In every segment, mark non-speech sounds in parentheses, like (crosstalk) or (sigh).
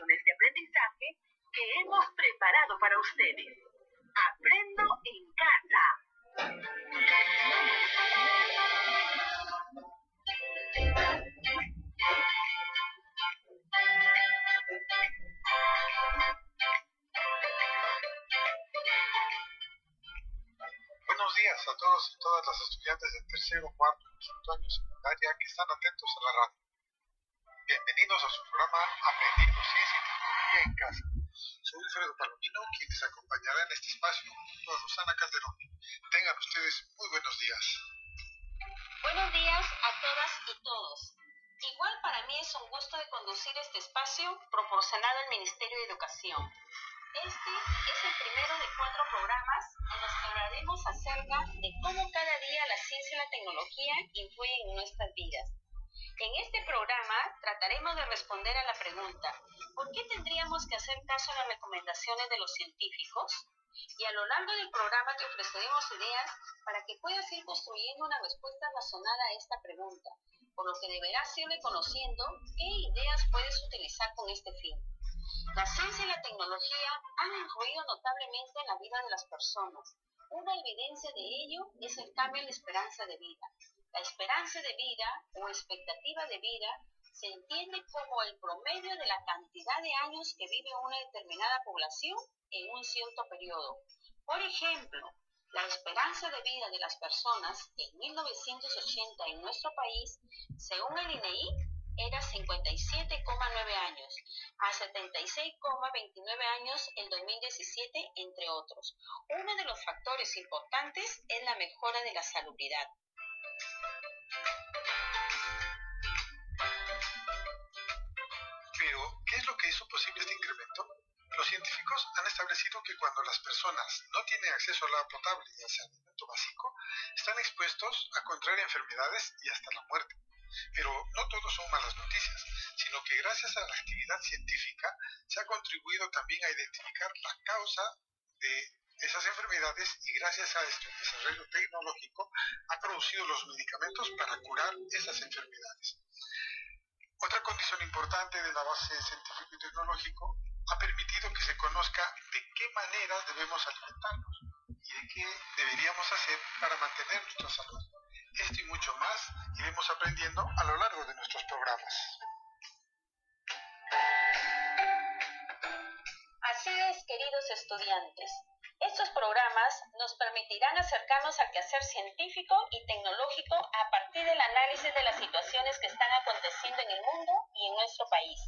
Sesiones de aprendizaje que hemos preparado para ustedes. De conducir este espacio proporcionado al Ministerio de Educación. Este es el primero de cuatro programas en los que hablaremos acerca de cómo cada día la ciencia y la tecnología influyen en nuestras vidas. En este programa trataremos de responder a la pregunta, ¿por qué tendríamos que hacer caso a las recomendaciones de los científicos? Y a lo largo del programa te ofreceremos ideas para que puedas ir construyendo una respuesta razonada a esta pregunta, por lo que deberás ir reconociendo qué ideas puedes utilizar con este fin. La ciencia y la tecnología han influido notablemente en la vida de las personas. Una evidencia de ello es el cambio en la esperanza de vida. La esperanza de vida o expectativa de vida se entiende como el promedio de la cantidad de años que vive una determinada población en un cierto periodo. Por ejemplo, la esperanza de vida de las personas en 1980 en nuestro país, según el INEI, era 57,9 años, a 76,29 años en 2017, entre otros. Uno de los factores importantes es la mejora de la salubridad. Pero, ¿qué es lo que hizo posible este incremento? Los científicos han establecido que cuando las personas no tienen acceso al agua potable y al saneamiento básico, están expuestos a contraer enfermedades y hasta la muerte. Pero no todo son malas noticias, sino que gracias a la actividad científica se ha contribuido también a identificar la causa de esas enfermedades y gracias a este desarrollo tecnológico ha producido los medicamentos para curar esas enfermedades. Otra condición importante del avance científico y tecnológico ha permitido que se conozca de qué manera debemos alimentarnos y de qué deberíamos hacer para mantener nuestra salud. Esto y mucho más iremos aprendiendo a lo largo de nuestros programas. Así es, queridos estudiantes. Estos programas nos permitirán acercarnos al quehacer científico y tecnológico a partir del análisis de las situaciones que están aconteciendo en el mundo y en nuestro país.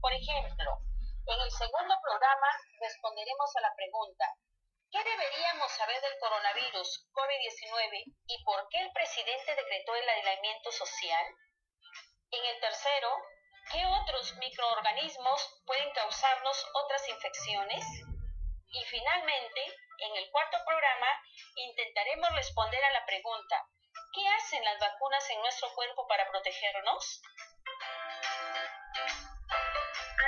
Por ejemplo, en el segundo programa responderemos a la pregunta, ¿qué deberíamos saber del coronavirus COVID-19 y por qué el presidente decretó el aislamiento social? En el tercero, ¿qué otros microorganismos pueden causarnos otras infecciones? Y finalmente, en el cuarto programa, intentaremos responder a la pregunta, ¿qué hacen las vacunas en nuestro cuerpo para protegernos?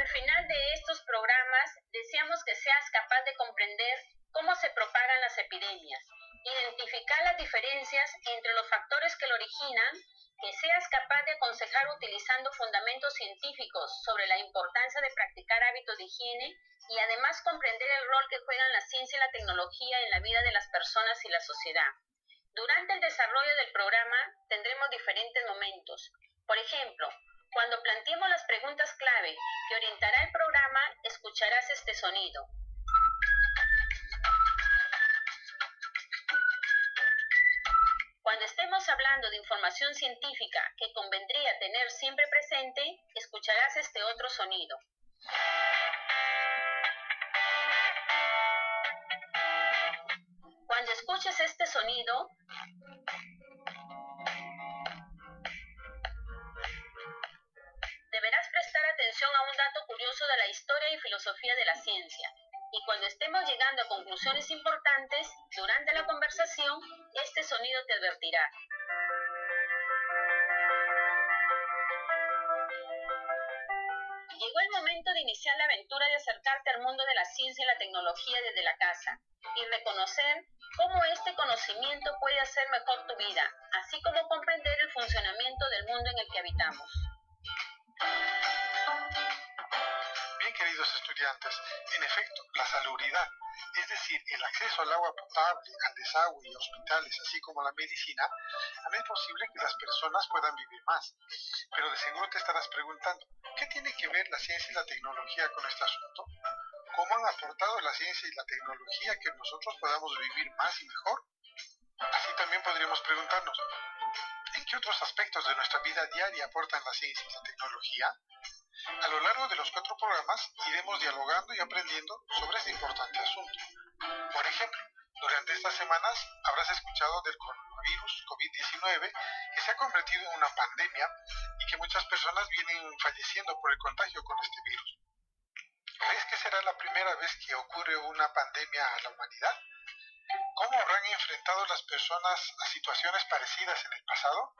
Al final de estos programas, deseamos que seas capaz de comprender cómo se propagan las epidemias, identificar las diferencias entre los factores que lo originan, que seas capaz de aconsejar utilizando fundamentos científicos sobre la importancia de practicar hábitos de higiene y además comprender el rol que juegan la ciencia y la tecnología en la vida de las personas y la sociedad. Durante el desarrollo del programa tendremos diferentes momentos. Por ejemplo, cuando planteemos las preguntas clave que orientará el programa, escucharás este sonido. Cuando estemos hablando de información científica que convendría tener siempre presente, escucharás este otro sonido. Cuando escuches este sonido, la historia y filosofía de la ciencia. Y cuando estemos llegando a conclusiones importantes, durante la conversación, este sonido te advertirá. Llegó el momento de iniciar la aventura de acercarte al mundo de la ciencia y la tecnología desde la casa y reconocer cómo este conocimiento puede hacer mejor tu vida, así como comprender el funcionamiento del mundo en el que habitamos. Queridos estudiantes, en efecto, la salubridad, es decir, el acceso al agua potable, al desagüe y hospitales, así como a la medicina, hará posible que las personas puedan vivir más. Pero de seguro te estarás preguntando, ¿qué tiene que ver la ciencia y la tecnología con este asunto? ¿Cómo han aportado la ciencia y la tecnología que nosotros podamos vivir más y mejor? Así también podríamos preguntarnos, ¿en qué otros aspectos de nuestra vida diaria aportan la ciencia y la tecnología? A lo largo de los cuatro programas iremos dialogando y aprendiendo sobre este importante asunto. Por ejemplo, durante estas semanas habrás escuchado del coronavirus COVID-19 que se ha convertido en una pandemia y que muchas personas vienen falleciendo por el contagio con este virus. ¿Crees que será la primera vez que ocurre una pandemia a la humanidad? ¿Cómo habrán enfrentado las personas a situaciones parecidas en el pasado?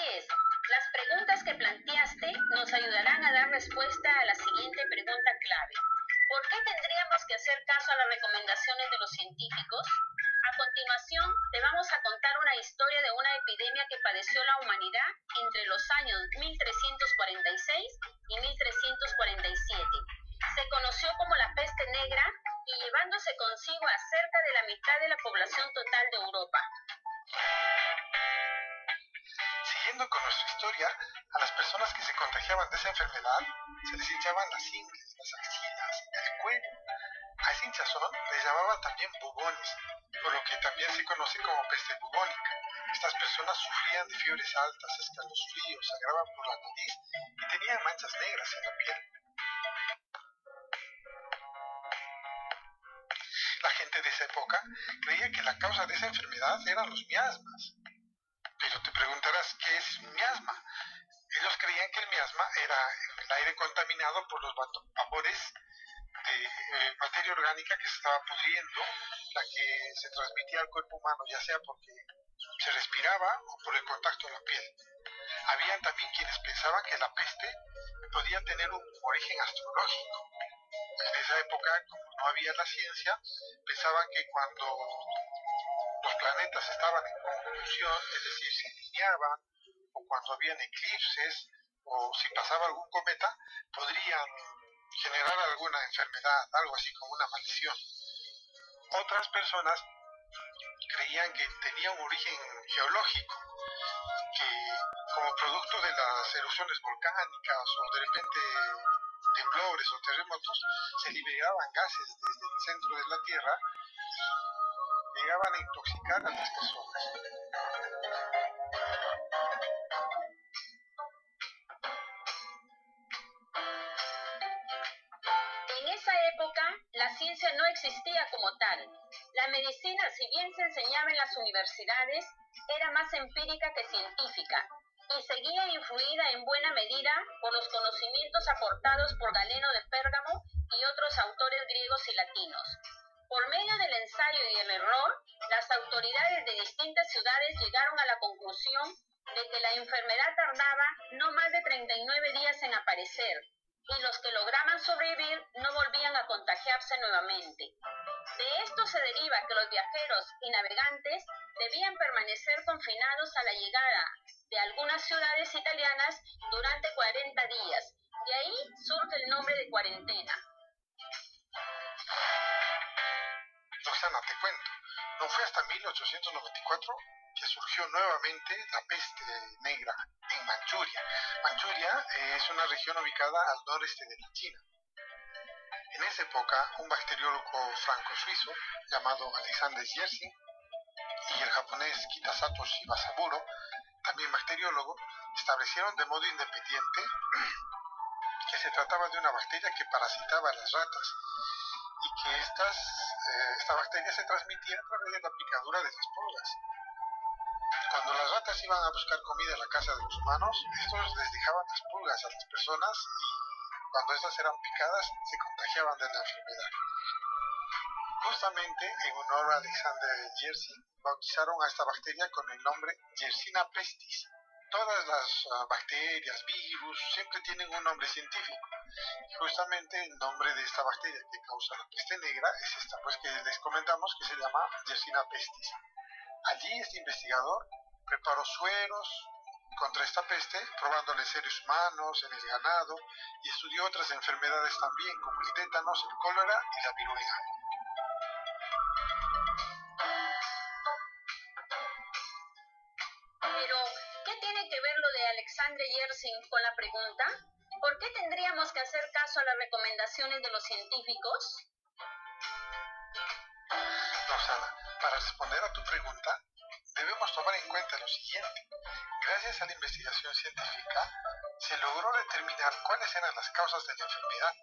Las preguntas que planteaste nos ayudarán a dar respuesta a la siguiente pregunta clave. ¿Por qué tendríamos que hacer caso a las recomendaciones de los científicos? A continuación, te vamos a contar una historia de una epidemia que padeció la humanidad entre los años 1346 y 1347. Se conoció como la peste negra y llevándose consigo a cerca de la mitad de la población total de Europa. Siguiendo con nuestra historia, a las personas que se contagiaban de esa enfermedad se les hinchaban las ingles, las axilas, el cuello. A esa hinchazón les llamaban también bubones, por lo que también se conoce como peste bubónica. Estas personas sufrían de fiebres altas, escalofríos, sangraban por la nariz y tenían manchas negras en la piel. La gente de esa época creía que la causa de esa enfermedad eran los miasmas. Preguntarás, ¿qué es miasma? Ellos creían que el miasma era el aire contaminado por los vapores de eh, materia orgánica que se estaba pudriendo, la que se transmitía al cuerpo humano, ya sea porque se respiraba o por el contacto de la piel. Habían también quienes pensaban que la peste podía tener un origen astrológico. En esa época, como no había la ciencia, pensaban que cuando los planetas estaban en conjunción, es decir, se alineaban, o cuando habían eclipses, o si pasaba algún cometa, podrían generar alguna enfermedad, algo así como una maldición. Otras personas creían que tenía un origen geológico, que como producto de las erupciones volcánicas o de repente temblores o terremotos, se liberaban gases desde el centro de la Tierra llegaban intoxicar a las personas. En esa época, la ciencia no existía como tal. La medicina, si bien se enseñaba en las universidades, era más empírica que científica y seguía influida en buena medida por los conocimientos aportados por Galeno de Pérgamo y otros autores griegos y latinos. Por medio del ensayo y el error, las autoridades de distintas ciudades llegaron a la conclusión de que la enfermedad tardaba no más de 39 días en aparecer y los que lograban sobrevivir no volvían a contagiarse nuevamente. De esto se deriva que los viajeros y navegantes debían permanecer confinados a la llegada de algunas ciudades italianas durante 40 días. De ahí surge el nombre de cuarentena. Te cuento, no fue hasta 1894 que surgió nuevamente la peste negra en Manchuria. Manchuria eh, es una región ubicada al noreste de la China. En esa época, un bacteriólogo franco-suizo llamado Alexander Yersin y el japonés Kitasato Shibasaburo, también bacteriólogo, establecieron de modo independiente (clears throat) que se trataba de una bacteria que parasitaba a las ratas y que estas, eh, esta bacteria se transmitía a través de la picadura de las pulgas. Cuando las ratas iban a buscar comida en la casa de los humanos, estos les dejaban las pulgas a las personas y cuando estas eran picadas se contagiaban de la enfermedad. Justamente en honor a Alexander Jersey, bautizaron a esta bacteria con el nombre Yersina pestis. Todas las uh, bacterias, virus, siempre tienen un nombre científico. Y justamente el nombre de esta bacteria que causa la peste negra es esta, pues que les comentamos que se llama Yersina pestis. Allí este investigador preparó sueros contra esta peste, probándole seres humanos, en el ganado, y estudió otras enfermedades también, como el tétanos, el cólera y la viruela. Alexandre Yersin con la pregunta? ¿Por qué tendríamos que hacer caso a las recomendaciones de los científicos? Rosana, para responder a tu pregunta, debemos tomar en cuenta lo siguiente. Gracias a la investigación científica, se logró determinar cuáles eran las causas de la enfermedad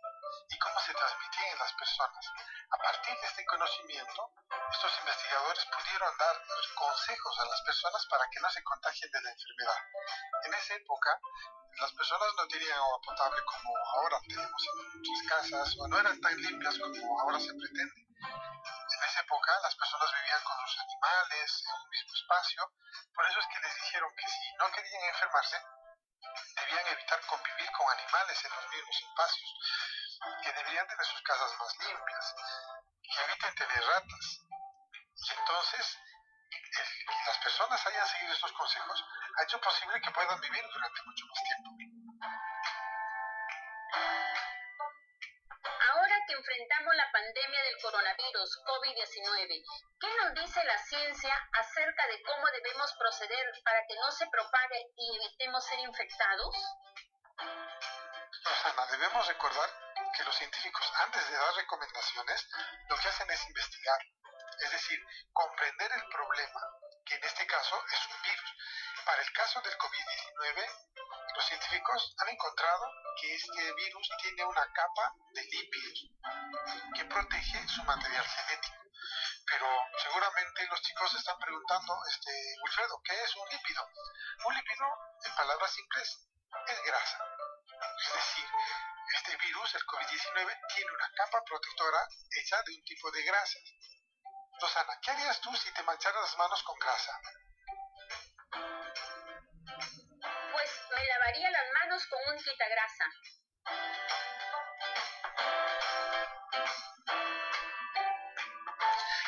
y cómo se transmitían en las personas. A partir de este conocimiento, estos investigadores pudieron dar consejos a las personas para que no se contagien de la enfermedad. En esa época, las personas no tenían agua potable como ahora tenemos en muchas casas o no eran tan limpias como ahora se pretende. En esa época las personas vivían con sus animales en un mismo espacio, por eso es que les dijeron que si no querían enfermarse, debían evitar convivir con animales en los mismos espacios, que deberían tener sus casas más limpias, que eviten tener ratas. Y entonces, las personas hayan seguido estos consejos ha hecho posible que puedan vivir durante mucho más tiempo. Ahora que enfrentamos la pandemia del coronavirus COVID-19, ¿qué nos dice la ciencia acerca de cómo debemos proceder para que no se propague y evitemos ser infectados? Rosana, debemos recordar que los científicos antes de dar recomendaciones lo que hacen es investigar, es decir, comprender el problema, que en este caso es un virus. Para el caso del COVID-19, los científicos han encontrado que este virus tiene una capa de lípidos que protege su material genético. Pero seguramente los chicos están preguntando, este, Wilfredo, ¿qué es un lípido? Un lípido, en palabras simples, es grasa. Es decir, este virus, el COVID-19, tiene una capa protectora hecha de un tipo de grasa. Rosana, ¿qué harías tú si te mancharas las manos con grasa? Me lavaría las manos con un quitagrasa.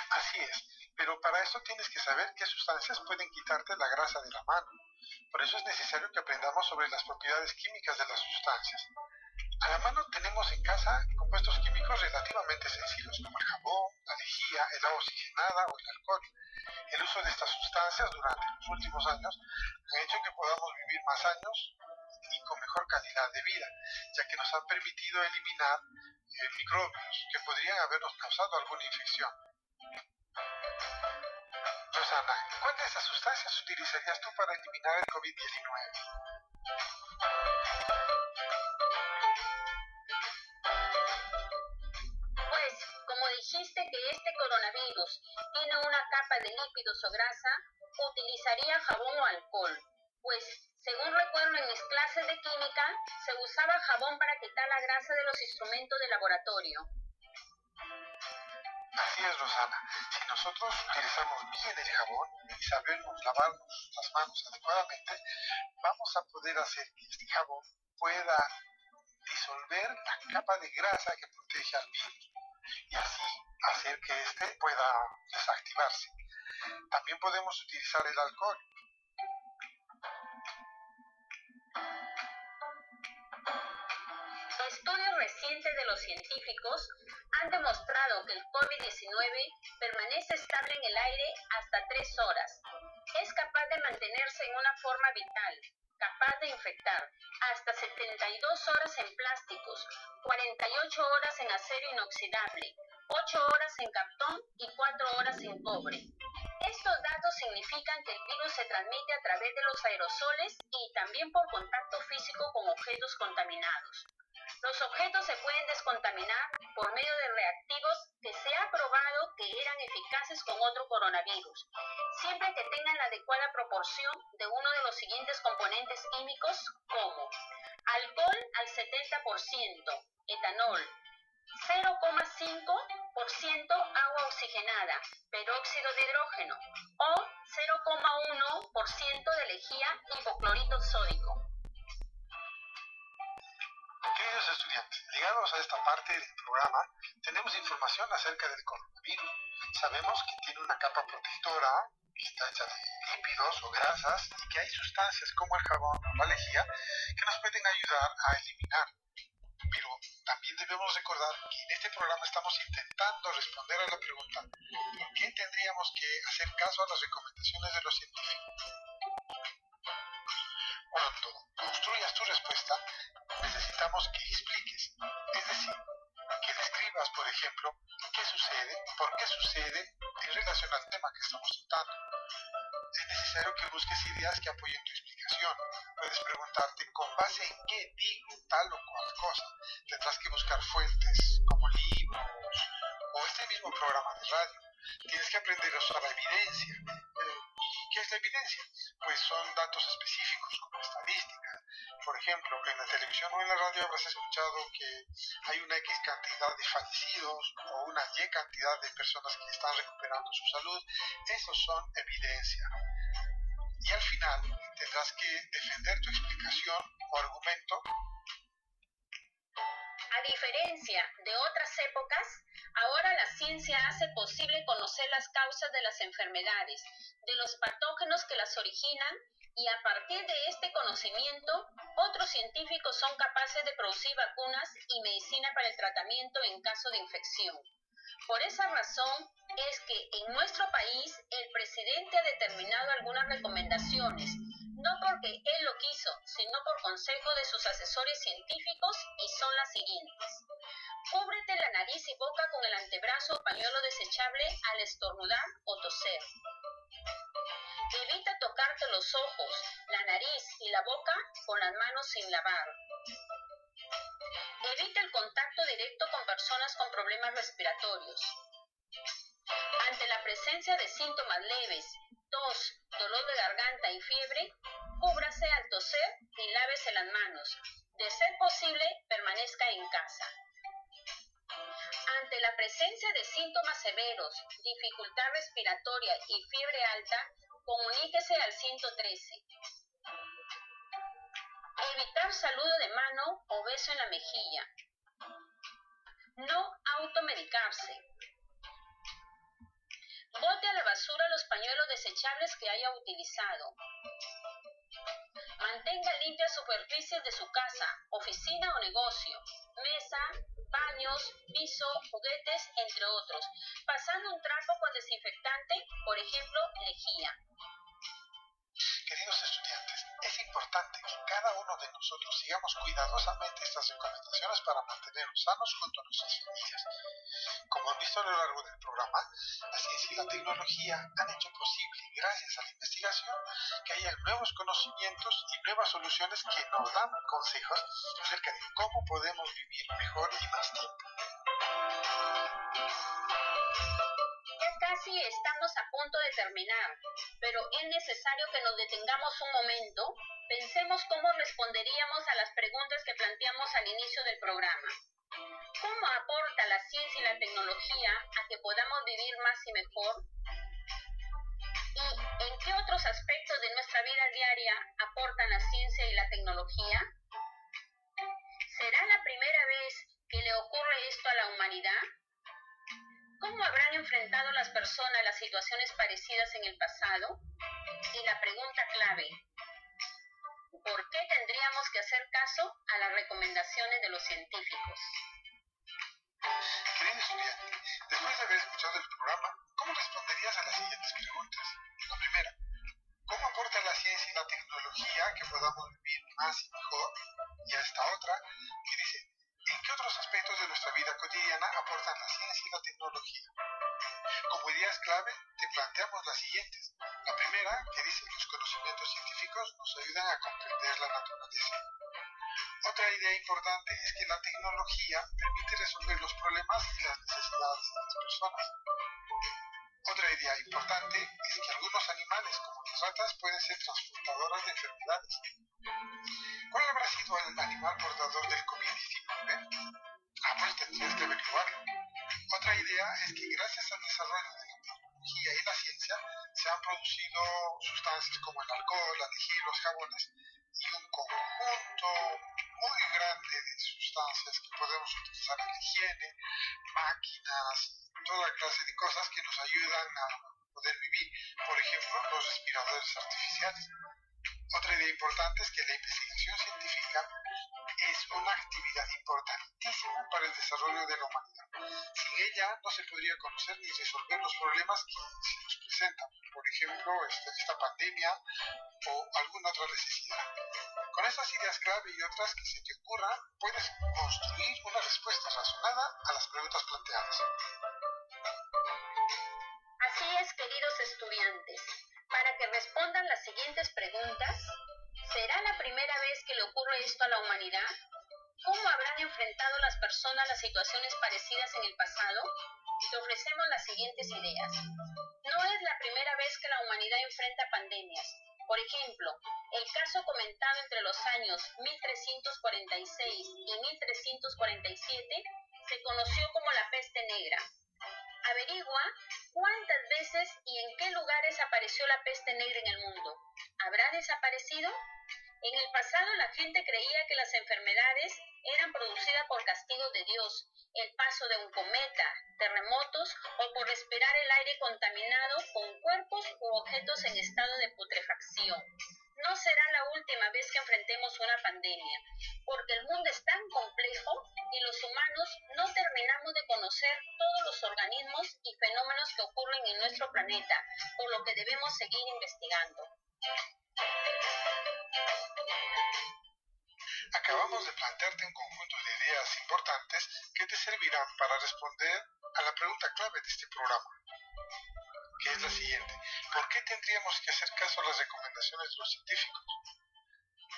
Así es, pero para eso tienes que saber qué sustancias pueden quitarte la grasa de la mano. Por eso es necesario que aprendamos sobre las propiedades químicas de las sustancias. A la mano tenemos en casa compuestos químicos relativamente sencillos como el jabón, la lejía, el agua oxigenada o el alcohol. El uso de estas sustancias durante los últimos años ha hecho que podamos vivir más años y con mejor calidad de vida, ya que nos han permitido eliminar eh, microbios que podrían habernos causado alguna infección. Rosana, ¿cuál de esas sustancias utilizarías tú para eliminar el COVID-19? Dijiste que este coronavirus tiene una capa de lípidos o grasa, utilizaría jabón o alcohol. Pues, según recuerdo en mis clases de química, se usaba jabón para quitar la grasa de los instrumentos de laboratorio. Así es, Rosana. Si nosotros utilizamos bien el jabón y sabemos lavarnos las manos adecuadamente, vamos a poder hacer que este jabón pueda disolver la capa de grasa que protege al virus y así hacer que éste pueda desactivarse. También podemos utilizar el alcohol. Estudios recientes de los científicos han demostrado que el COVID-19 permanece estable en el aire hasta 3 horas. Es capaz de mantenerse en una forma vital, capaz de infectar hasta 72 horas en plásticos, 48 horas en acero inoxidable, 8 horas en cartón y 4 horas en cobre. Estos datos significan que el virus se transmite a través de los aerosoles y también por contacto físico con objetos contaminados. Los objetos se pueden descontaminar por medio de reactivos que se ha probado que eran eficaces con otro coronavirus, siempre que tengan la adecuada proporción de uno de los siguientes componentes químicos como alcohol al 70%, etanol, 0,5% agua oxigenada, peróxido de hidrógeno o 0,1% de lejía hipoclorito sódico. Estudiantes, ligados a esta parte del programa, tenemos información acerca del coronavirus. Sabemos que tiene una capa protectora que está hecha de lípidos o grasas y que hay sustancias como el jabón o la lejía que nos pueden ayudar a eliminar pero también debemos recordar que en este programa estamos intentando responder a la pregunta ¿por qué tendríamos que hacer caso a las recomendaciones de los científicos? Cuando construyas tu respuesta, que expliques, es decir, que describas, por ejemplo, qué sucede, por qué sucede en relación al tema que estamos tratando. Es necesario que busques ideas que apoyen tu explicación. Puedes preguntarte con base en qué digo tal o cual cosa. Tendrás que buscar fuentes como libros o este mismo programa de radio. Tienes que aprender a usar la evidencia. Eh, ¿Y qué es la evidencia? Pues son datos específicos como estadística. Por ejemplo, en la televisión o en la radio habrás escuchado que hay una X cantidad de fallecidos o una Y cantidad de personas que están recuperando su salud. Esos son evidencia. Y al final tendrás que defender tu explicación o argumento a diferencia de otras épocas, ahora la ciencia hace posible conocer las causas de las enfermedades, de los patógenos que las originan y a partir de este conocimiento, otros científicos son capaces de producir vacunas y medicina para el tratamiento en caso de infección. Por esa razón es que en nuestro país el presidente ha determinado algunas recomendaciones no porque él lo quiso, sino por consejo de sus asesores científicos y son las siguientes. Cúbrete la nariz y boca con el antebrazo o pañuelo desechable al estornudar o toser. Evita tocarte los ojos, la nariz y la boca con las manos sin lavar. Evita el contacto directo con personas con problemas respiratorios. Ante la presencia de síntomas leves, tos, dolor de garganta y fiebre, cúbrase al toser y lávese las manos. De ser posible, permanezca en casa. Ante la presencia de síntomas severos, dificultad respiratoria y fiebre alta, comuníquese al 113. Evitar saludo de mano o beso en la mejilla. No automedicarse. Bote a la basura los pañuelos desechables que haya utilizado. Mantenga limpias superficies de su casa, oficina o negocio, mesa, baños, piso, juguetes, entre otros, pasando un trapo con desinfectante, por ejemplo, lejía. De nosotros sigamos cuidadosamente estas recomendaciones para mantenernos sanos junto a nuestras familias. Como han visto a lo largo del programa, la ciencia y la tecnología han hecho posible, gracias a la investigación, que haya nuevos conocimientos y nuevas soluciones que nos dan consejos acerca de cómo podemos vivir mejor y más tiempo. Casi estamos a punto de terminar, pero es necesario que nos detengamos un momento, pensemos cómo responderíamos a las preguntas que planteamos al inicio del programa. ¿Cómo aporta la ciencia y la tecnología a que podamos vivir más y mejor? ¿Y en qué otros aspectos de nuestra vida diaria aportan la ciencia y la tecnología? ¿Será la primera vez que le ocurre esto a la humanidad? ¿Cómo habrán enfrentado las personas las situaciones parecidas en el pasado? Y la pregunta clave, ¿por qué tendríamos que hacer caso a las recomendaciones de los científicos? Querido estudiante, después de haber escuchado el programa, ¿cómo responderías a las siguientes preguntas? La primera, ¿cómo aporta la ciencia y la tecnología que podamos vivir más y mejor? Y esta otra, que dice, ¿en qué otros aspectos de nuestra vida cotidiana aportan la ciencia y la tecnología? Como ideas clave, te planteamos las siguientes. La primera, que dice, los conocimientos científicos nos ayudan a comprender la naturaleza. Otra idea importante es que la tecnología permite resolver los problemas y las necesidades de las personas. Otra idea importante es que algunos animales, como las ratas, pueden ser transportadoras de enfermedades. ¿Cuál habrá sido el animal portador del COVID-19? Ah, pues tendrías que averiguarlo. Otra idea es que gracias al desarrollo de la tecnología y la ciencia se han producido sustancias como el alcohol, la lejía los jabones y un conjunto muy grande de sustancias que podemos utilizar en la higiene, máquinas, toda clase de cosas que nos ayudan a poder vivir. Por ejemplo, los respiradores artificiales. Otra idea importante es que la investigación científica es una actividad importantísima para el desarrollo de la humanidad. Sin ella no se podría conocer ni resolver los problemas que se nos presentan, por ejemplo, este, esta pandemia o alguna otra necesidad. Con estas ideas clave y otras que se te ocurran, puedes construir una respuesta razonada a las preguntas planteadas. Así es, queridos estudiantes. Para que respondan las siguientes preguntas, ¿será la primera vez que le ocurre esto a la humanidad? ¿Cómo habrán enfrentado las personas las situaciones parecidas en el pasado? Te ofrecemos las siguientes ideas. No es la primera vez que la humanidad enfrenta pandemias. Por ejemplo, el caso comentado entre los años 1346 y 1347 se conoció como la peste negra. Averigua cuántas veces y en qué lugares apareció la peste negra en el mundo. ¿Habrá desaparecido? En el pasado la gente creía que las enfermedades eran producidas por castigo de Dios, el paso de un cometa, terremotos o por respirar el aire contaminado con cuerpos u objetos en estado de putrefacción. No será la última vez que enfrentemos una pandemia, porque el mundo es tan complejo y los humanos no terminamos de conocer todos los organismos y fenómenos que ocurren en nuestro planeta, por lo que debemos seguir investigando. Acabamos de plantearte un conjunto de ideas importantes que te servirán para responder a la pregunta clave de este programa, que es la siguiente. ¿Por qué tendríamos que hacer caso a las recomendaciones de los científicos?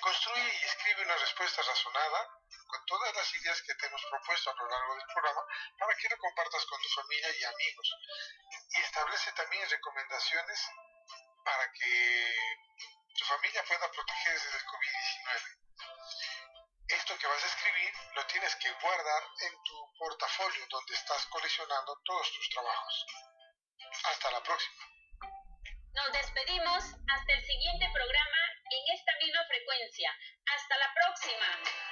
Construye y escribe una respuesta razonada con todas las ideas que te hemos propuesto a lo largo del programa para que lo compartas con tu familia y amigos. Y establece también recomendaciones para que tu familia pueda protegerse del COVID-19. Esto que vas a escribir lo tienes que guardar en tu portafolio donde estás coleccionando todos tus trabajos. Hasta la próxima. Nos despedimos hasta el siguiente programa en esta misma frecuencia. Hasta la próxima.